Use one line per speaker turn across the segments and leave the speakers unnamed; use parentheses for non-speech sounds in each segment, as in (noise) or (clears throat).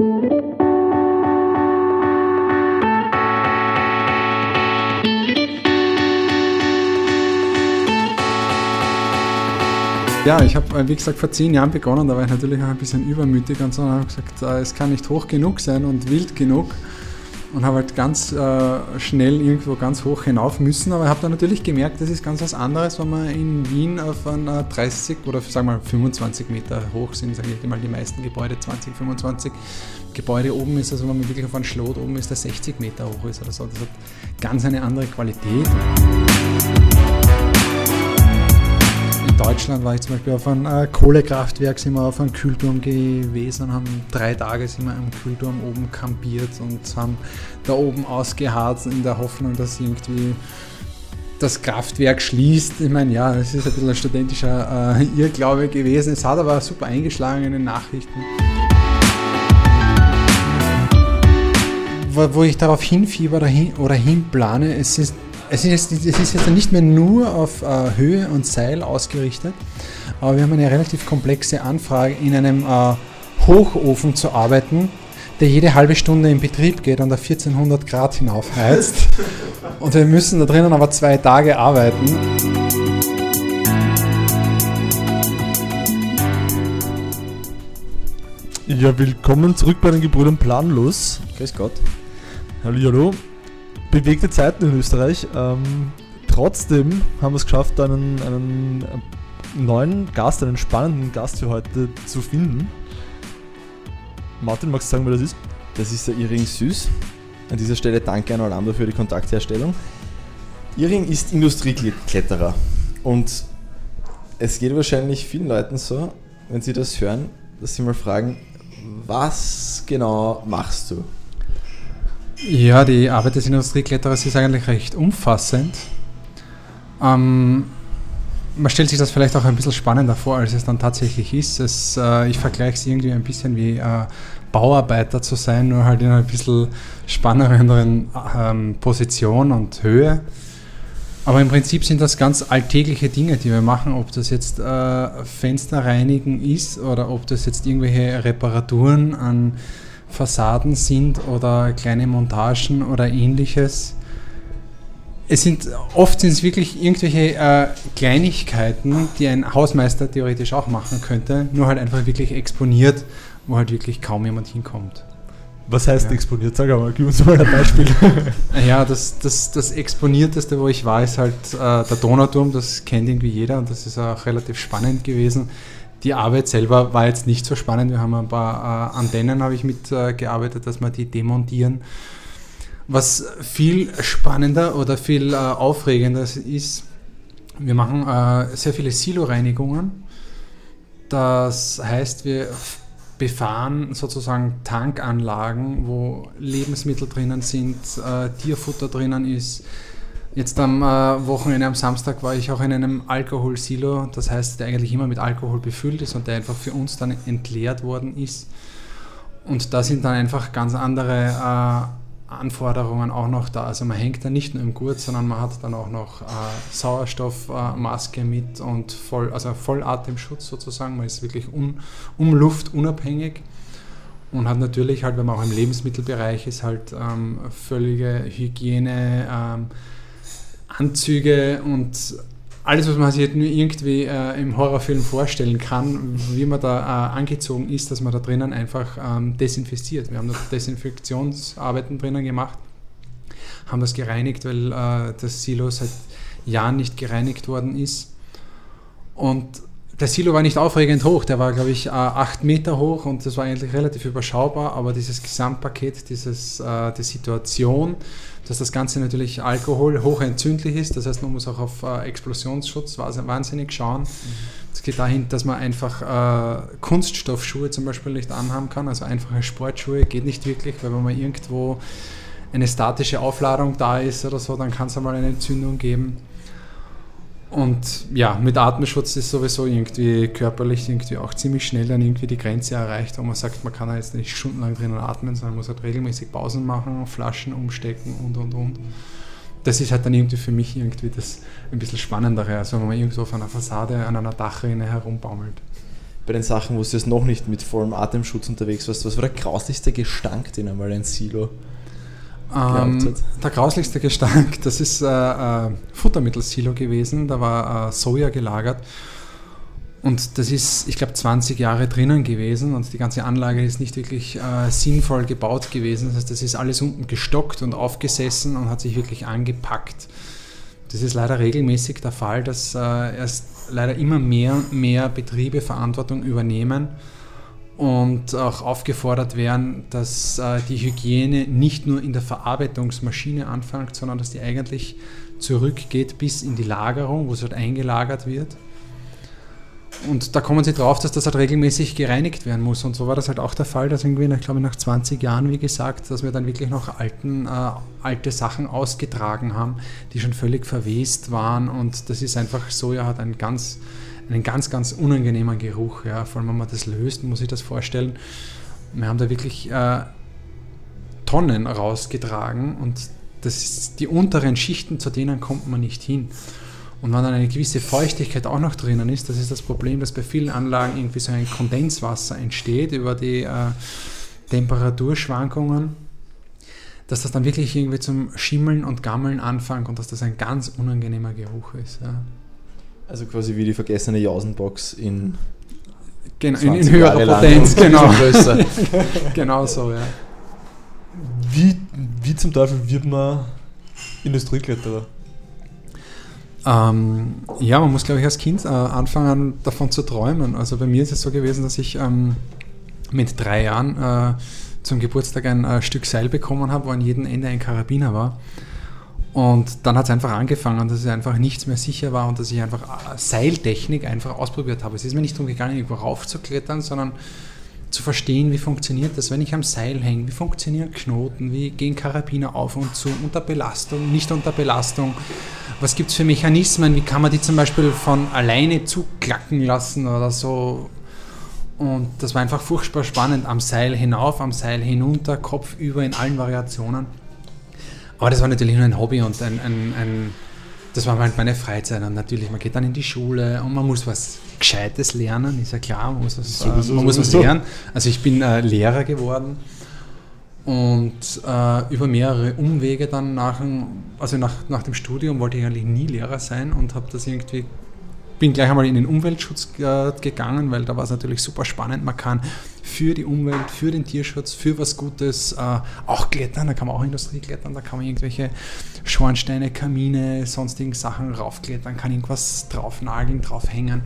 Ja, ich habe, wie gesagt, vor zehn Jahren begonnen, da war ich natürlich auch ein bisschen übermütig und so und habe gesagt, äh, es kann nicht hoch genug sein und wild genug und habe halt ganz äh, schnell irgendwo ganz hoch hinauf müssen, aber ich habe dann natürlich gemerkt, das ist ganz was anderes, wenn man in Wien auf einer 30 oder sagen mal 25 Meter hoch sind, sage ich mal die meisten Gebäude 20, 25 Gebäude oben ist, also wenn man wirklich auf einem Schlot oben ist, der 60 Meter hoch ist oder so. Das hat ganz eine andere Qualität. Deutschland war ich zum Beispiel auf einem äh, Kohlekraftwerk, sind wir auf einem Kühlturm gewesen und haben drei Tage sind wir am Kühlturm oben kampiert und haben da oben ausgeharzt in der Hoffnung, dass irgendwie das Kraftwerk schließt. Ich meine, ja, das ist ein bisschen ein studentischer äh, Irrglaube gewesen. Es hat aber super eingeschlagen in den Nachrichten. Wo, wo ich darauf hinfieber oder, hin, oder hinplane, es ist es ist, es ist jetzt nicht mehr nur auf äh, Höhe und Seil ausgerichtet, aber wir haben eine relativ komplexe Anfrage, in einem äh, Hochofen zu arbeiten, der jede halbe Stunde in Betrieb geht und auf 1400 Grad hinaufheizt. (laughs) und wir müssen da drinnen aber zwei Tage arbeiten.
Ja, willkommen zurück bei den Gebrüdern Planlos.
Grüß Gott.
Hallo, hallo bewegte Zeiten in Österreich. Ähm, trotzdem haben wir es geschafft, einen, einen neuen Gast, einen spannenden Gast für heute zu finden. Martin, magst du sagen, wer das ist?
Das ist der Iring Süß. An dieser Stelle danke an Orlando für die Kontaktherstellung. Iring ist Industriekletterer und es geht wahrscheinlich vielen Leuten so, wenn sie das hören, dass sie mal fragen, was genau machst du?
Ja, die Arbeit des Industriekletterers ist eigentlich recht umfassend. Ähm, man stellt sich das vielleicht auch ein bisschen spannender vor, als es dann tatsächlich ist. Es, äh, ich vergleiche es irgendwie ein bisschen wie äh, Bauarbeiter zu sein, nur halt in einer ein bisschen spannenderen ähm, Position und Höhe. Aber im Prinzip sind das ganz alltägliche Dinge, die wir machen, ob das jetzt äh, Fenster reinigen ist oder ob das jetzt irgendwelche Reparaturen an Fassaden sind oder kleine Montagen oder ähnliches. Es sind oft sind es wirklich irgendwelche äh, Kleinigkeiten, die ein Hausmeister theoretisch auch machen könnte, nur halt einfach wirklich exponiert, wo halt wirklich kaum jemand hinkommt.
Was heißt ja. exponiert? Sag mal, gib uns mal ein Beispiel. (laughs)
ja, das, das, das Exponierteste, wo ich war, ist halt äh, der Donauturm, das kennt irgendwie jeder und das ist auch relativ spannend gewesen. Die Arbeit selber war jetzt nicht so spannend. Wir haben ein paar äh, Antennen habe ich mitgearbeitet, äh, dass wir die demontieren. Was viel spannender oder viel äh, aufregender ist, wir machen äh, sehr viele Silo-Reinigungen. Das heißt, wir befahren sozusagen Tankanlagen, wo Lebensmittel drinnen sind, äh, Tierfutter drinnen ist, Jetzt am äh, Wochenende, am Samstag, war ich auch in einem Alkoholsilo, das heißt, der eigentlich immer mit Alkohol befüllt ist und der einfach für uns dann entleert worden ist. Und da sind dann einfach ganz andere äh, Anforderungen auch noch da. Also man hängt da nicht nur im Gurt, sondern man hat dann auch noch äh, Sauerstoffmaske mit und voll, also Vollatemschutz sozusagen. Man ist wirklich un, um Luft unabhängig und hat natürlich halt, wenn man auch im Lebensmittelbereich ist, halt ähm, völlige Hygiene. Ähm, Anzüge und alles, was man sich halt nur irgendwie äh, im Horrorfilm vorstellen kann, wie man da äh, angezogen ist, dass man da drinnen einfach ähm, desinfiziert. Wir haben da Desinfektionsarbeiten drinnen gemacht, haben das gereinigt, weil äh, das Silo seit Jahren nicht gereinigt worden ist. Und der Silo war nicht aufregend hoch, der war, glaube ich, äh, acht Meter hoch und das war eigentlich relativ überschaubar, aber dieses Gesamtpaket, dieses, äh, die Situation, dass das Ganze natürlich Alkohol hochentzündlich ist, das heißt, man muss auch auf äh, Explosionsschutz wahnsinnig schauen. Es mhm. geht dahin, dass man einfach äh, Kunststoffschuhe zum Beispiel nicht anhaben kann, also einfache Sportschuhe geht nicht wirklich, weil wenn man irgendwo eine statische Aufladung da ist oder so, dann kann es einmal eine Entzündung geben. Und ja, mit Atemschutz ist sowieso irgendwie körperlich irgendwie auch ziemlich schnell dann irgendwie die Grenze erreicht, wo man sagt, man kann da jetzt nicht stundenlang drinnen atmen, sondern muss halt regelmäßig Pausen machen, Flaschen umstecken und und und. Das ist halt dann irgendwie für mich irgendwie das ein bisschen Spannendere, also wenn man irgendwo auf einer Fassade an einer Dachrinne herumbaumelt.
bei den Sachen, wo du jetzt noch nicht mit vollem Atemschutz unterwegs warst, was war der grauslichste Gestank, den einmal ein Silo
ähm, der grauslichste Gestank, das ist äh, äh, Futtermittelsilo gewesen, da war äh, Soja gelagert und das ist, ich glaube, 20 Jahre drinnen gewesen und die ganze Anlage ist nicht wirklich äh, sinnvoll gebaut gewesen. Das heißt, das ist alles unten gestockt und aufgesessen und hat sich wirklich angepackt. Das ist leider regelmäßig der Fall, dass äh, erst leider immer mehr, mehr Betriebe Verantwortung übernehmen und auch aufgefordert werden, dass äh, die Hygiene nicht nur in der Verarbeitungsmaschine anfängt, sondern dass die eigentlich zurückgeht bis in die Lagerung, wo es halt eingelagert wird und da kommen sie drauf, dass das halt regelmäßig gereinigt werden muss. Und so war das halt auch der Fall, dass irgendwie, ich glaube, nach 20 Jahren, wie gesagt, dass wir dann wirklich noch alten, äh, alte Sachen ausgetragen haben, die schon völlig verwest waren. Und das ist einfach, Soja hat einen ganz, einen ganz, ganz unangenehmen Geruch. Ja. Vor allem, wenn man das löst, muss ich das vorstellen. Wir haben da wirklich äh, Tonnen rausgetragen und das ist, die unteren Schichten, zu denen kommt man nicht hin. Und wenn dann eine gewisse Feuchtigkeit auch noch drinnen ist, das ist das Problem, dass bei vielen Anlagen irgendwie so ein Kondenswasser entsteht über die äh, Temperaturschwankungen, dass das dann wirklich irgendwie zum Schimmeln und Gammeln anfängt und dass das ein ganz unangenehmer Geruch ist. Ja.
Also quasi wie die vergessene Jausenbox in,
Gen in, in höherer Potenz, (laughs) genau. (laughs) genau so, ja.
Wie, wie zum Teufel wird man Industriekletterer?
Ähm, ja, man muss, glaube ich, als Kind äh, anfangen, davon zu träumen. Also bei mir ist es so gewesen, dass ich ähm, mit drei Jahren äh, zum Geburtstag ein äh, Stück Seil bekommen habe, wo an jedem Ende ein Karabiner war. Und dann hat es einfach angefangen, dass es einfach nichts mehr sicher war und dass ich einfach äh, Seiltechnik einfach ausprobiert habe. Es ist mir nicht darum gegangen, irgendwo raufzuklettern, sondern zu verstehen, wie funktioniert das, wenn ich am Seil hänge, wie funktionieren Knoten, wie gehen Karabiner auf und zu, unter Belastung, nicht unter Belastung, was gibt es für Mechanismen, wie kann man die zum Beispiel von alleine zuklacken lassen oder so. Und das war einfach furchtbar spannend, am Seil hinauf, am Seil hinunter, Kopf über in allen Variationen. Aber das war natürlich nur ein Hobby und ein, ein, ein das war halt meine Freizeit. Und natürlich, man geht dann in die Schule und man muss was Gescheites lernen, ist ja klar, man muss was, äh, man muss was lernen. Also ich bin äh, Lehrer geworden und äh, über mehrere Umwege dann nach, also nach, nach dem Studium wollte ich eigentlich nie Lehrer sein und habe das irgendwie bin gleich einmal in den Umweltschutz äh, gegangen, weil da war es natürlich super spannend. Man kann für die Umwelt, für den Tierschutz, für was Gutes äh, auch klettern. Da kann man auch Industrie klettern, da kann man irgendwelche Schornsteine, Kamine, sonstigen Sachen raufklettern, kann irgendwas draufnageln, draufhängen.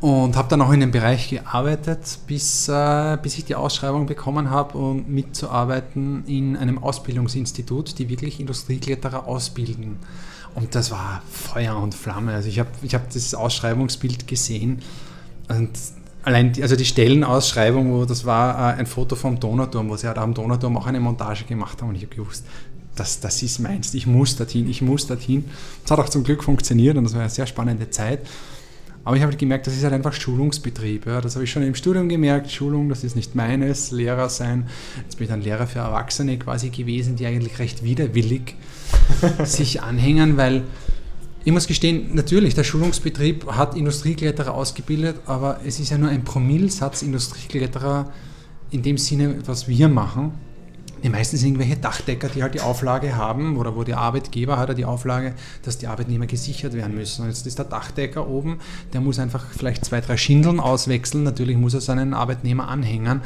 Und habe dann auch in dem Bereich gearbeitet, bis, äh, bis ich die Ausschreibung bekommen habe, um mitzuarbeiten in einem Ausbildungsinstitut, die wirklich Industriekletterer ausbilden. Und das war Feuer und Flamme. Also ich habe ich hab das Ausschreibungsbild gesehen und allein die, also die Stellenausschreibung, wo das war äh, ein Foto vom Donauturm, wo sie halt am Donauturm auch eine Montage gemacht haben und ich habe gewusst, das, das ist meins, ich muss dorthin, ich muss dorthin. Es hat auch zum Glück funktioniert und das war eine sehr spannende Zeit. Aber ich habe gemerkt, das ist halt einfach Schulungsbetrieb. Ja. Das habe ich schon im Studium gemerkt. Schulung, das ist nicht meines, Lehrer sein. Jetzt bin ich dann Lehrer für Erwachsene quasi gewesen, die eigentlich recht widerwillig (laughs) sich anhängen, weil ich muss gestehen, natürlich, der Schulungsbetrieb hat Industriekletterer ausgebildet, aber es ist ja nur ein Promillsatz Industriekletterer in dem Sinne, was wir machen. Die meisten sind irgendwelche Dachdecker, die halt die Auflage haben oder wo der Arbeitgeber hat die Auflage, dass die Arbeitnehmer gesichert werden müssen. Und jetzt ist der Dachdecker oben, der muss einfach vielleicht zwei, drei Schindeln auswechseln. Natürlich muss er seinen Arbeitnehmer anhängen.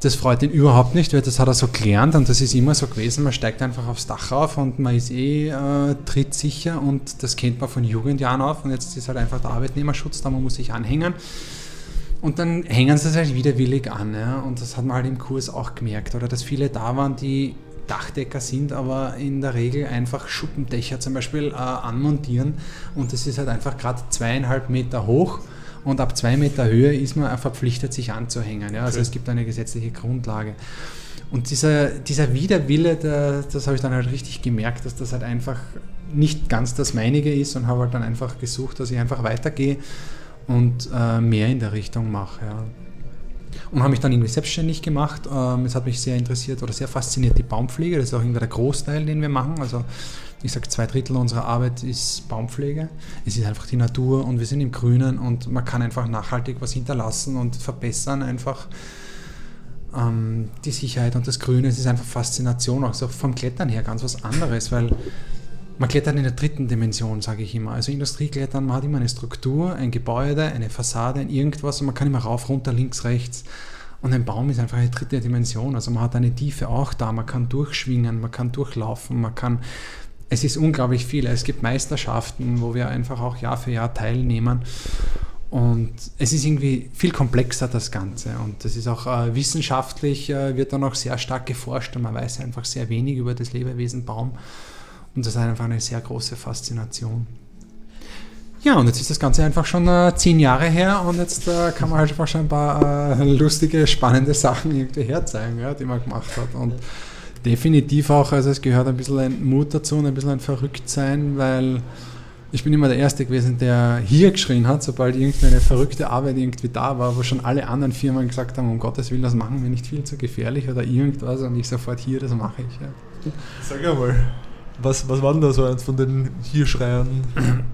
Das freut ihn überhaupt nicht, weil das hat er so gelernt und das ist immer so gewesen. Man steigt einfach aufs Dach rauf und man ist eh äh, trittsicher und das kennt man von Jugendjahren auf und jetzt ist halt einfach der Arbeitnehmerschutz da, man muss sich anhängen. Und dann hängen sie es halt widerwillig an. Ja? Und das hat man halt im Kurs auch gemerkt. Oder dass viele da waren, die Dachdecker sind, aber in der Regel einfach Schuppendächer zum Beispiel äh, anmontieren. Und das ist halt einfach gerade zweieinhalb Meter hoch und ab zwei Meter Höhe ist man verpflichtet, sich anzuhängen. Ja? Also okay. es gibt eine gesetzliche Grundlage. Und dieser, dieser Widerwille, der, das habe ich dann halt richtig gemerkt, dass das halt einfach nicht ganz das meinige ist und habe halt dann einfach gesucht, dass ich einfach weitergehe und äh, mehr in der Richtung mache. Ja. Und habe mich dann irgendwie selbstständig gemacht. Ähm, es hat mich sehr interessiert oder sehr fasziniert die Baumpflege. Das ist auch irgendwie der Großteil, den wir machen. Also ich sage, zwei Drittel unserer Arbeit ist Baumpflege. Es ist einfach die Natur und wir sind im Grünen und man kann einfach nachhaltig was hinterlassen und verbessern einfach ähm, die Sicherheit und das Grüne. Es ist einfach Faszination, auch so vom Klettern her ganz was anderes, weil man klettert in der dritten Dimension, sage ich immer. Also Industrieklettern, man hat immer eine Struktur, ein Gebäude, eine Fassade, irgendwas und man kann immer rauf, runter, links, rechts. Und ein Baum ist einfach eine dritte Dimension. Also man hat eine Tiefe auch da, man kann durchschwingen, man kann durchlaufen, man kann. Es ist unglaublich viel. Es gibt Meisterschaften, wo wir einfach auch Jahr für Jahr teilnehmen. Und es ist irgendwie viel komplexer, das Ganze. Und das ist auch äh, wissenschaftlich, äh, wird dann auch sehr stark geforscht und man weiß einfach sehr wenig über das Lebewesen Baum. Und das ist einfach eine sehr große Faszination. Ja, und jetzt ist das Ganze einfach schon äh, zehn Jahre her und jetzt äh, kann man halt einfach schon ein paar äh, lustige, spannende Sachen irgendwie herzeigen, ja, die man gemacht hat. Und definitiv auch, also es gehört ein bisschen ein Mut dazu und ein bisschen ein Verrücktsein, weil ich bin immer der Erste gewesen, der hier geschrien hat, sobald irgendeine verrückte Arbeit irgendwie da war, wo schon alle anderen Firmen gesagt haben, um Gottes Willen, das machen wir nicht viel zu gefährlich oder irgendwas und ich sofort hier, das mache ich. Ja.
Sag einmal. Was, was war denn da so eins von den Hirschreiern?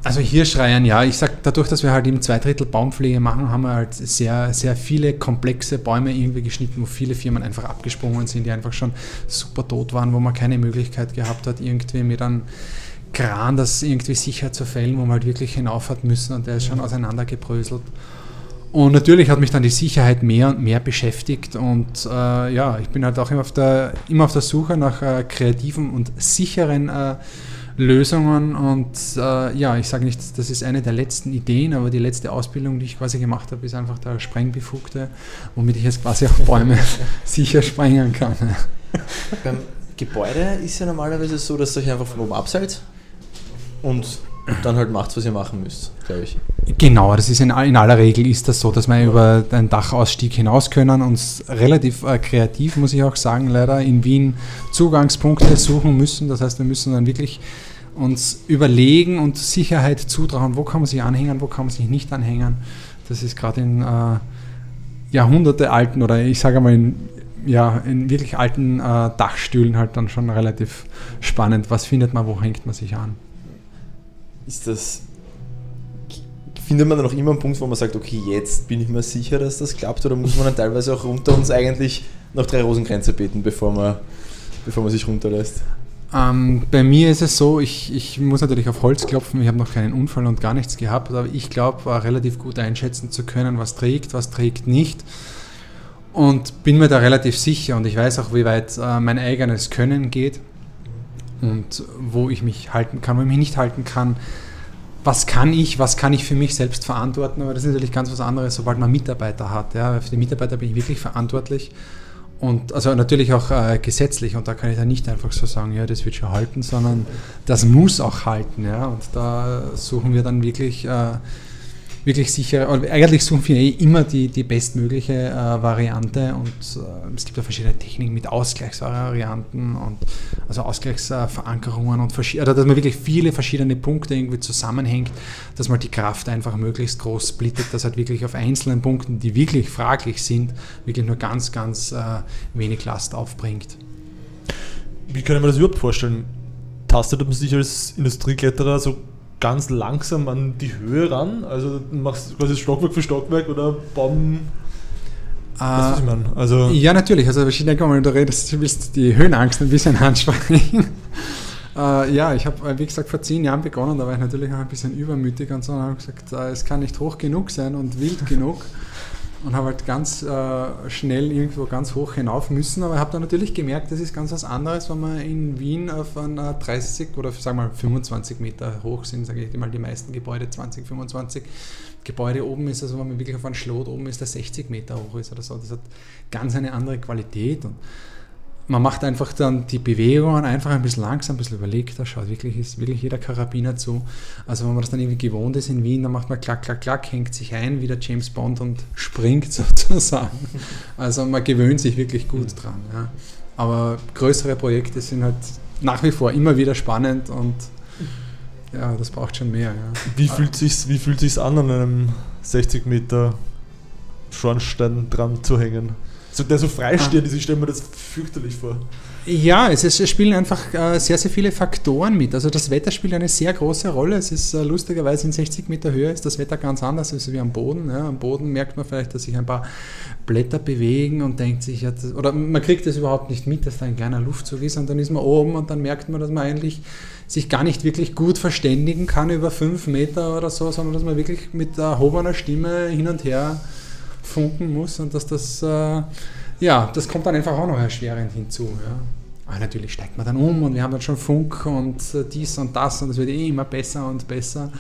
Also Hirschreiern, ja. Ich sag, dadurch, dass wir halt eben zwei Drittel Baumpflege machen, haben wir halt sehr, sehr viele komplexe Bäume irgendwie geschnitten, wo viele Firmen einfach abgesprungen sind, die einfach schon super tot waren, wo man keine Möglichkeit gehabt hat, irgendwie mit einem Kran das irgendwie sicher zu fällen, wo man halt wirklich hinauf hat müssen und der ist schon auseinandergebröselt. Und natürlich hat mich dann die Sicherheit mehr und mehr beschäftigt und äh, ja, ich bin halt auch immer auf der, immer auf der Suche nach äh, kreativen und sicheren äh, Lösungen und äh, ja, ich sage nicht, das ist eine der letzten Ideen, aber die letzte Ausbildung, die ich quasi gemacht habe, ist einfach der Sprengbefugte, womit ich jetzt quasi auch Bäume (laughs) sicher sprengen kann.
Beim Gebäude ist ja normalerweise so, dass ihr euch einfach von oben abseilt und dann halt macht, was ihr machen müsst, glaube ich.
Genau, das ist in, in, aller Regel ist das so, dass wir über den Dachausstieg hinaus können, uns relativ äh, kreativ, muss ich auch sagen, leider in Wien Zugangspunkte suchen müssen. Das heißt, wir müssen dann wirklich uns überlegen und Sicherheit zutrauen, wo kann man sich anhängen, wo kann man sich nicht anhängen. Das ist gerade in äh, Jahrhunderte alten oder ich sage mal in, ja, in wirklich alten äh, Dachstühlen halt dann schon relativ spannend. Was findet man, wo hängt man sich an?
Ist das. Findet man dann noch immer einen Punkt, wo man sagt, okay, jetzt bin ich mir sicher, dass das klappt, oder muss man dann teilweise auch runter uns eigentlich nach drei Rosengrenze beten, bevor man, bevor man sich runterlässt?
Ähm, bei mir ist es so, ich, ich muss natürlich auf Holz klopfen, ich habe noch keinen Unfall und gar nichts gehabt, aber ich glaube, relativ gut einschätzen zu können, was trägt, was trägt nicht. Und bin mir da relativ sicher und ich weiß auch, wie weit äh, mein eigenes Können geht und wo ich mich halten kann, wo ich mich nicht halten kann. Was kann ich, was kann ich für mich selbst verantworten? Aber das ist natürlich ganz was anderes, sobald man Mitarbeiter hat. Ja. Für die Mitarbeiter bin ich wirklich verantwortlich. Und also natürlich auch äh, gesetzlich und da kann ich dann nicht einfach so sagen, ja, das wird schon halten, sondern das muss auch halten. Ja. Und da suchen wir dann wirklich äh, wirklich sicher, eigentlich suchen wir eh immer die, die bestmögliche äh, Variante und äh, es gibt ja verschiedene Techniken mit Ausgleichsvarianten und also Ausgleichsverankerungen und also dass man wirklich viele verschiedene Punkte irgendwie zusammenhängt, dass man die Kraft einfach möglichst groß splittet, dass halt wirklich auf einzelnen Punkten, die wirklich fraglich sind, wirklich nur ganz, ganz äh, wenig Last aufbringt.
Wie kann mir das überhaupt vorstellen? Tastet man sich als Industriekletterer so ganz langsam an die Höhe ran? Also machst du quasi Stockwerk für Stockwerk oder Baum.
Äh, was ich meine? Also ja, natürlich. Also ich denke mal, du redest, du willst die Höhenangst ein bisschen (laughs) ansprechen. äh, ja, ich habe, äh, wie gesagt, vor zehn Jahren begonnen, da war ich natürlich auch ein bisschen übermütig und so und habe gesagt, äh, es kann nicht hoch genug sein und wild genug und habe halt ganz äh, schnell irgendwo ganz hoch hinauf müssen. Aber ich habe dann natürlich gemerkt, das ist ganz was anderes, wenn man in Wien auf einer 30 oder sagen wir mal 25 Meter hoch sind, sage ich mal die meisten Gebäude 20, 25 Gebäude oben ist, also wenn man wirklich auf einem Schlot oben ist, der 60 Meter hoch ist oder so. Das hat ganz eine andere Qualität und man macht einfach dann die Bewegungen einfach ein bisschen langsam, ein bisschen überlegt, da schaut wirklich, ist wirklich jeder Karabiner zu. Also wenn man das dann irgendwie gewohnt ist in Wien, dann macht man klack, klack, klack, hängt sich ein, wie der James Bond und (laughs) springt sozusagen. Also man gewöhnt sich wirklich gut dran. Ja. Aber größere Projekte sind halt nach wie vor immer wieder spannend und ja, das braucht schon mehr. Ja.
Wie fühlt sich's, wie fühlt sich's an, an einem 60 Meter Schornstein dran zu hängen? So, der so frei steht, ich stelle mir das fürchterlich vor.
Ja, es, ist, es spielen einfach äh, sehr, sehr viele Faktoren mit. Also das Wetter spielt eine sehr große Rolle. Es ist äh, lustigerweise in 60 Meter Höhe ist das Wetter ganz anders als wie am Boden. Ja. Am Boden merkt man vielleicht, dass sich ein paar Blätter bewegen und denkt sich, ja, das, oder man kriegt das überhaupt nicht mit, dass da ein kleiner Luftzug ist und dann ist man oben und dann merkt man, dass man eigentlich sich gar nicht wirklich gut verständigen kann über fünf Meter oder so, sondern dass man wirklich mit erhobener Stimme hin und her funken muss und dass das, äh, ja, das kommt dann einfach auch noch erschwerend hinzu. Ja. Aber natürlich steigt man dann um und wir haben dann schon Funk und äh, dies und das und es wird eh immer besser und besser.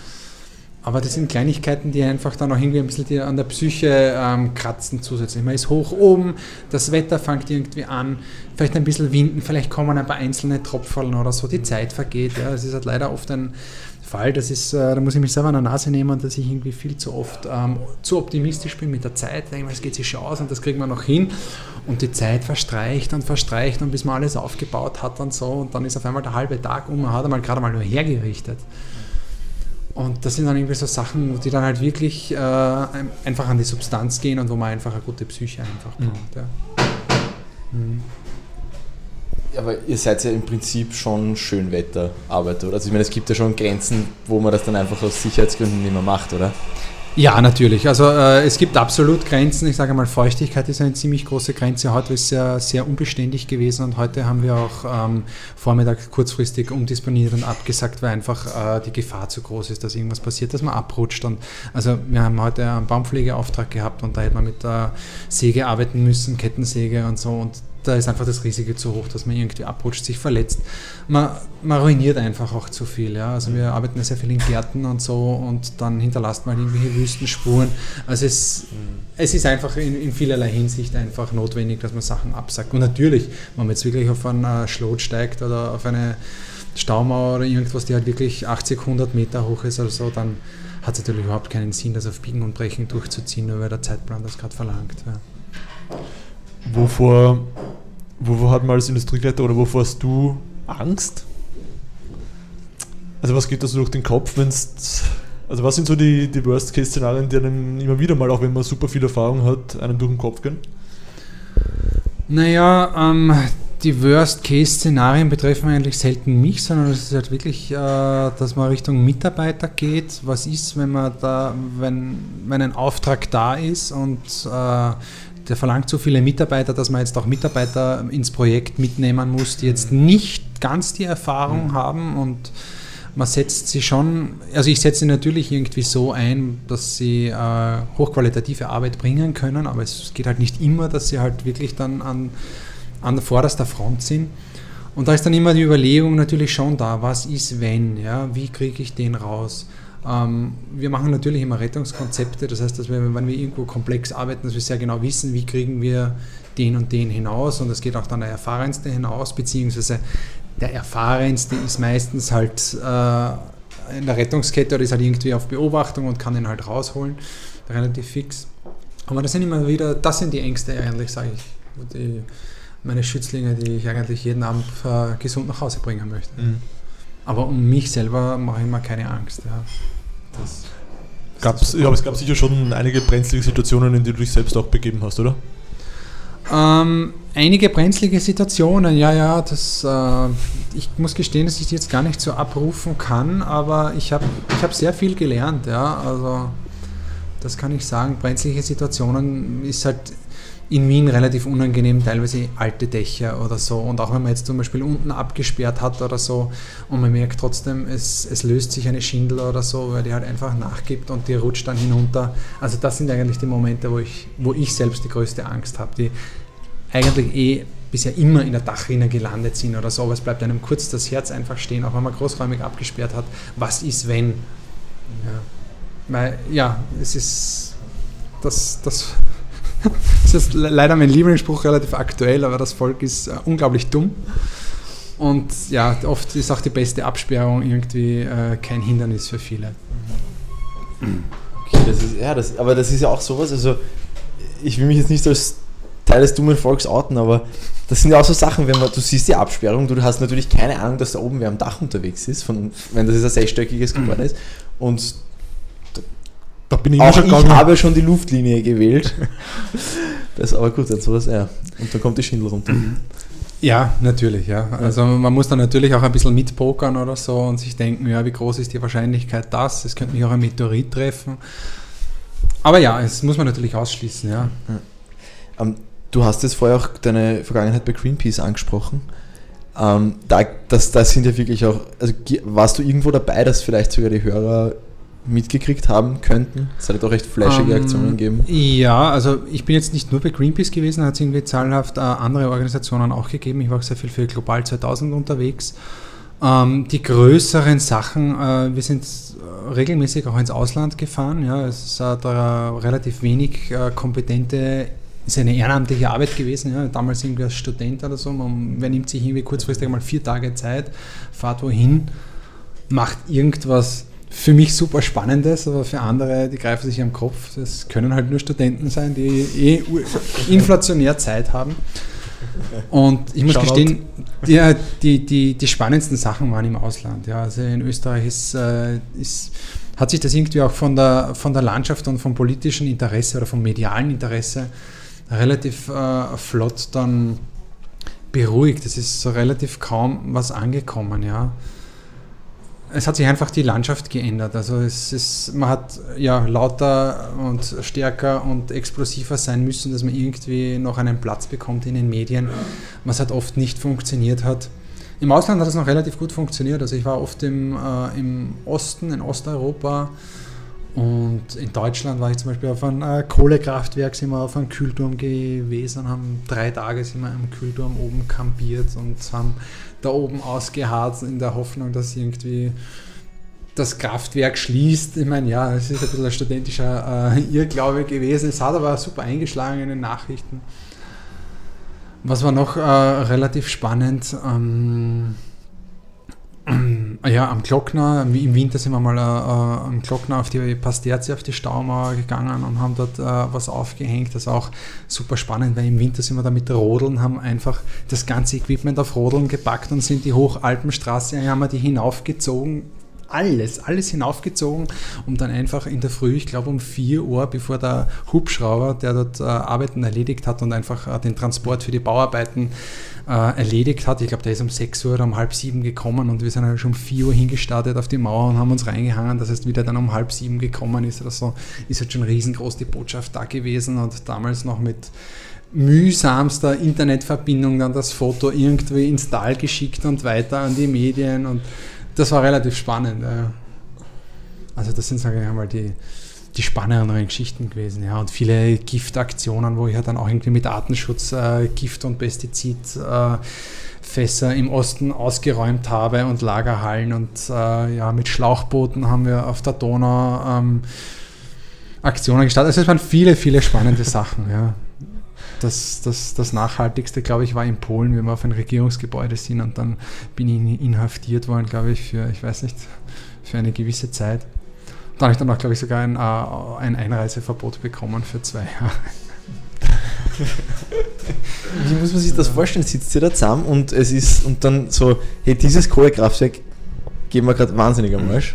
Aber das sind Kleinigkeiten, die einfach dann auch irgendwie ein bisschen an der Psyche ähm, kratzen zusätzlich. Man ist hoch oben, das Wetter fängt irgendwie an, vielleicht ein bisschen winden, vielleicht kommen ein paar einzelne Tropfen oder so, die Zeit vergeht. Ja. Ist halt leider oft ein Fall, das ist, äh, da muss ich mich selber an der Nase nehmen, dass ich irgendwie viel zu oft ähm, zu optimistisch bin mit der Zeit. Denke, es geht sich schon aus und das kriegen wir noch hin. Und die Zeit verstreicht und verstreicht und bis man alles aufgebaut hat und so und dann ist auf einmal der halbe Tag um, man hat einmal gerade mal nur hergerichtet. Und das sind dann irgendwie so Sachen, die dann halt wirklich äh, einfach an die Substanz gehen und wo man einfach eine gute Psyche einfach mhm. braucht. Ja.
Mhm. Aber ihr seid ja im Prinzip schon Schönwetterarbeiter, oder? Also ich meine, es gibt ja schon Grenzen, wo man das dann einfach aus Sicherheitsgründen nicht mehr macht, oder?
Ja, natürlich. Also äh, es gibt absolut Grenzen. Ich sage mal, Feuchtigkeit ist eine ziemlich große Grenze. Heute ist es ja sehr unbeständig gewesen und heute haben wir auch ähm, Vormittag kurzfristig umdisponiert und abgesagt, weil einfach äh, die Gefahr zu groß ist, dass irgendwas passiert, dass man abrutscht. Und also wir haben heute einen Baumpflegeauftrag gehabt und da hätte man mit der Säge arbeiten müssen, Kettensäge und so. Und da ist einfach das Risiko zu hoch, dass man irgendwie abrutscht, sich verletzt. Man, man ruiniert einfach auch zu viel. Ja? Also wir arbeiten ja sehr viel in Gärten und so und dann hinterlasst man irgendwelche Wüstenspuren. Also es, es ist einfach in, in, vielerlei Hinsicht einfach notwendig, dass man Sachen absagt. Und natürlich, wenn man jetzt wirklich auf einen Schlot steigt oder auf eine Staumauer oder irgendwas, die halt wirklich 80, 100 Meter hoch ist oder so, dann hat es natürlich überhaupt keinen Sinn, das auf Biegen und Brechen durchzuziehen, nur weil der Zeitplan das gerade verlangt. Ja.
Wovor, wovor hat man als Industriekletter oder wovor hast du Angst? Also was geht da so durch den Kopf, wenn es also was sind so die, die Worst-Case-Szenarien, die einem immer wieder mal, auch wenn man super viel Erfahrung hat, einem durch den Kopf gehen?
Naja, ähm, die Worst-Case-Szenarien betreffen eigentlich selten mich, sondern es ist halt wirklich, äh, dass man Richtung Mitarbeiter geht. Was ist, wenn man da, wenn, wenn ein Auftrag da ist und äh, der verlangt so viele Mitarbeiter, dass man jetzt auch Mitarbeiter ins Projekt mitnehmen muss, die jetzt nicht ganz die Erfahrung mhm. haben und man setzt sie schon, also ich setze sie natürlich irgendwie so ein, dass sie äh, hochqualitative Arbeit bringen können, aber es geht halt nicht immer, dass sie halt wirklich dann an, an vorderster Front sind. Und da ist dann immer die Überlegung natürlich schon da, was ist wenn, ja, wie kriege ich den raus? Ähm, wir machen natürlich immer Rettungskonzepte, das heißt, dass wir, wenn wir irgendwo komplex arbeiten, dass wir sehr genau wissen, wie kriegen wir den und den hinaus und das geht auch dann der Erfahrenste hinaus, beziehungsweise der Erfahrenste ist meistens halt äh, in der Rettungskette oder ist halt irgendwie auf Beobachtung und kann den halt rausholen, relativ fix. Aber das sind immer wieder, das sind die Ängste eigentlich, sage ich, die, meine Schützlinge, die ich eigentlich jeden Abend äh, gesund nach Hause bringen möchte. Mhm. Aber um mich selber mache ich mir keine Angst. Ja.
Das, Gab's, ja, aber es gab sicher schon einige brenzlige Situationen, in die du dich selbst auch begeben hast, oder?
Ähm, einige brenzlige Situationen, ja, ja, das, äh, ich muss gestehen, dass ich die jetzt gar nicht so abrufen kann, aber ich habe ich hab sehr viel gelernt, ja, also das kann ich sagen. Brenzlige Situationen ist halt in Wien relativ unangenehm, teilweise alte Dächer oder so. Und auch wenn man jetzt zum Beispiel unten abgesperrt hat oder so und man merkt trotzdem, es, es löst sich eine Schindel oder so, weil die halt einfach nachgibt und die rutscht dann hinunter. Also das sind eigentlich die Momente, wo ich, wo ich selbst die größte Angst habe, die eigentlich eh bisher immer in der Dachrinne gelandet sind oder so, aber es bleibt einem kurz das Herz einfach stehen, auch wenn man großräumig abgesperrt hat. Was ist, wenn? Ja, weil, ja es ist das, das das ist leider mein Lieblingsspruch relativ aktuell, aber das Volk ist äh, unglaublich dumm. Und ja, oft ist auch die beste Absperrung irgendwie äh, kein Hindernis für viele.
Okay, das ist, ja, das, aber das ist ja auch sowas, also ich will mich jetzt nicht als Teil des dummen Volks outen, aber das sind ja auch so Sachen, wenn man, du siehst die Absperrung, du hast natürlich keine Ahnung, dass da oben wer am Dach unterwegs ist, von, wenn das jetzt ein sechsstöckiges Gebäude mhm. ist. Und
da bin ich
auch schon ich habe schon die Luftlinie gewählt. (laughs) Das ist aber gut, jetzt sowas er. Und dann kommt die Schindel runter. (clears throat)
Ja, natürlich, ja. Also man muss dann natürlich auch ein bisschen mitpokern oder so und sich denken, ja, wie groß ist die Wahrscheinlichkeit das? Es könnte mich auch ein Meteorit treffen. Aber ja, das muss man natürlich ausschließen, ja.
Ähm, du hast jetzt vorher auch deine Vergangenheit bei Greenpeace angesprochen. Ähm, da, das, das sind ja wirklich auch, also warst du irgendwo dabei, dass vielleicht sogar die Hörer mitgekriegt haben könnten? Es hat doch recht flashige
Ähm,
Aktionen gegeben.
Ja, also ich bin jetzt nicht nur bei Greenpeace gewesen, hat es irgendwie zahlhaft äh, andere Organisationen auch gegeben. Ich war auch sehr viel für Global 2000 unterwegs. Ähm, die größeren Sachen, äh, wir sind äh, regelmäßig auch ins Ausland gefahren. Ja, es ist äh, da relativ wenig äh, kompetente, ist eine ehrenamtliche Arbeit gewesen. Ja, damals irgendwie als Student oder so. Man, wer nimmt sich irgendwie kurzfristig mal vier Tage Zeit, fahrt wohin, macht irgendwas für mich super Spannendes, aber für andere, die greifen sich am Kopf. Das können halt nur Studenten sein, die eh inflationär Zeit haben. Und ich muss
Shoutout.
gestehen, die, die, die, die spannendsten Sachen waren im Ausland. Ja, also in Österreich ist, äh, ist, hat sich das irgendwie auch von der, von der Landschaft und vom politischen Interesse oder vom medialen Interesse relativ äh, flott dann beruhigt. Es ist so relativ kaum was angekommen, ja. Es hat sich einfach die Landschaft geändert. Also es ist, man hat ja lauter und stärker und explosiver sein müssen, dass man irgendwie noch einen Platz bekommt in den Medien, was halt oft nicht funktioniert hat. Im Ausland hat es noch relativ gut funktioniert. Also ich war oft im, äh, im Osten, in Osteuropa und in Deutschland war ich zum Beispiel auf einem äh, Kohlekraftwerk, sind wir auf einem Kühlturm gewesen haben drei Tage sind wir am Kühlturm oben kampiert und haben da oben ausgeharrt in der Hoffnung, dass irgendwie das Kraftwerk schließt. Ich meine, ja, es ist ein bisschen ein studentischer äh, Irrglaube gewesen. Es hat aber super eingeschlagen in den Nachrichten. Was war noch äh, relativ spannend? Ähm, (clears throat) ja, am Glockner, im Winter sind wir mal äh, äh, am Glockner auf die Pasterze, auf die Staumauer gegangen und haben dort äh, was aufgehängt. Das ist auch super spannend, weil im Winter sind wir da mit Rodeln, haben einfach das ganze Equipment auf Rodeln gepackt und sind die Hochalpenstraße, haben wir die hinaufgezogen. Alles, alles hinaufgezogen, um dann einfach in der Früh, ich glaube um 4 Uhr, bevor der Hubschrauber, der dort äh, Arbeiten erledigt hat und einfach äh, den Transport für die Bauarbeiten äh, erledigt hat. Ich glaube, der ist um 6 Uhr oder um halb sieben gekommen und wir sind halt schon um 4 Uhr hingestartet auf die Mauer und haben uns reingehangen. Das heißt, wie der dann um halb sieben gekommen ist oder so, ist halt schon riesengroß die Botschaft da gewesen und damals noch mit mühsamster Internetverbindung dann das Foto irgendwie ins Tal geschickt und weiter an die Medien und das war relativ spannend. Also das sind, sage ich einmal, die, die spannenderen Geschichten gewesen. Ja. Und viele Giftaktionen, wo ich ja dann auch irgendwie mit Artenschutz äh, Gift- und Pestizidfässer äh, im Osten ausgeräumt habe und Lagerhallen und äh, ja, mit Schlauchbooten haben wir auf der Donau ähm, Aktionen gestartet. Also es waren viele, viele spannende Sachen. Ja. Das, das, das Nachhaltigste, glaube ich, war in Polen, wenn wir auf ein Regierungsgebäude sind und dann bin ich inhaftiert worden, glaube ich, für, ich weiß nicht, für eine gewisse Zeit. Da habe ich dann auch, glaube ich, sogar ein, äh, ein Einreiseverbot bekommen für zwei Jahre.
Wie muss man sich das vorstellen? Sitzt ihr da zusammen und es ist und dann so, hey, dieses Kohlekraftwerk geben wir gerade wahnsinnig am Arsch.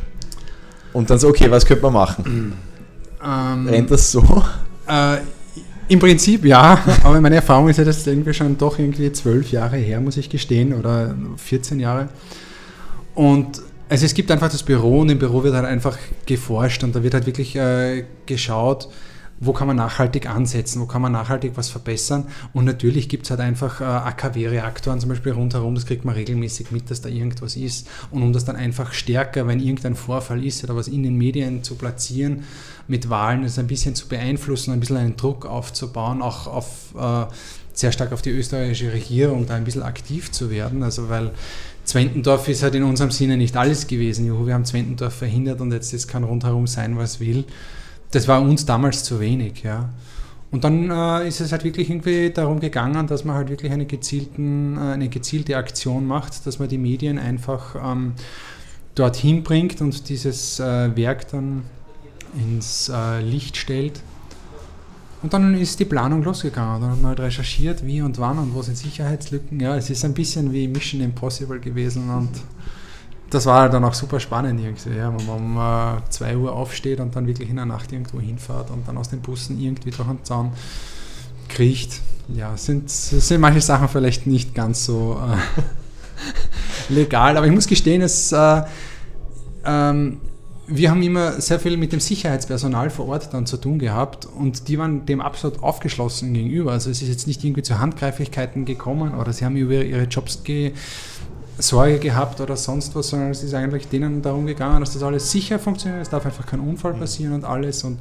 Und dann so, okay, was könnte man machen?
Ähm,
Rennt das so?
Äh, Im Prinzip ja, (laughs) aber meine Erfahrung ist ja das irgendwie schon doch irgendwie zwölf Jahre her, muss ich gestehen, oder 14 Jahre. Und also es gibt einfach das Büro und im Büro wird halt einfach geforscht und da wird halt wirklich äh, geschaut, wo kann man nachhaltig ansetzen, wo kann man nachhaltig was verbessern. Und natürlich gibt es halt einfach äh, AKW-Reaktoren zum Beispiel rundherum, das kriegt man regelmäßig mit, dass da irgendwas ist. Und um das dann einfach stärker, wenn irgendein Vorfall ist oder was in den Medien zu platzieren, mit Wahlen das ein bisschen zu beeinflussen, ein bisschen einen Druck aufzubauen, auch auf äh, sehr stark auf die österreichische Regierung da ein bisschen aktiv zu werden. Also weil Zwentendorf ist halt in unserem Sinne nicht alles gewesen. Juhu, wir haben Zwentendorf verhindert und jetzt, jetzt kann rundherum sein, was will. Das war uns damals zu wenig, ja. Und dann äh, ist es halt wirklich irgendwie darum gegangen, dass man halt wirklich eine, gezielten, äh, eine gezielte Aktion macht, dass man die Medien einfach ähm, dorthin bringt und dieses äh, Werk dann ins äh, Licht stellt. Und dann ist die Planung losgegangen. Dann hat man halt recherchiert, wie und wann und wo sind Sicherheitslücken. Ja, es ist ein bisschen wie Mission Impossible gewesen und das war dann auch super spannend irgendwie, ja, wenn man um äh, 2 Uhr aufsteht und dann wirklich in der Nacht irgendwo hinfährt und dann aus den Bussen irgendwie durch den Zaun kriecht. Ja, sind, sind manche Sachen vielleicht nicht ganz so äh, (laughs) legal, aber ich muss gestehen, es, äh, ähm, wir haben immer sehr viel mit dem Sicherheitspersonal vor Ort dann zu tun gehabt und die waren dem absolut aufgeschlossen gegenüber. Also es ist jetzt nicht irgendwie zu Handgreiflichkeiten gekommen oder sie haben über ihre Jobs ge Sorge gehabt oder sonst was, sondern es ist eigentlich denen darum gegangen, dass das alles sicher funktioniert, es darf einfach kein Unfall passieren und alles und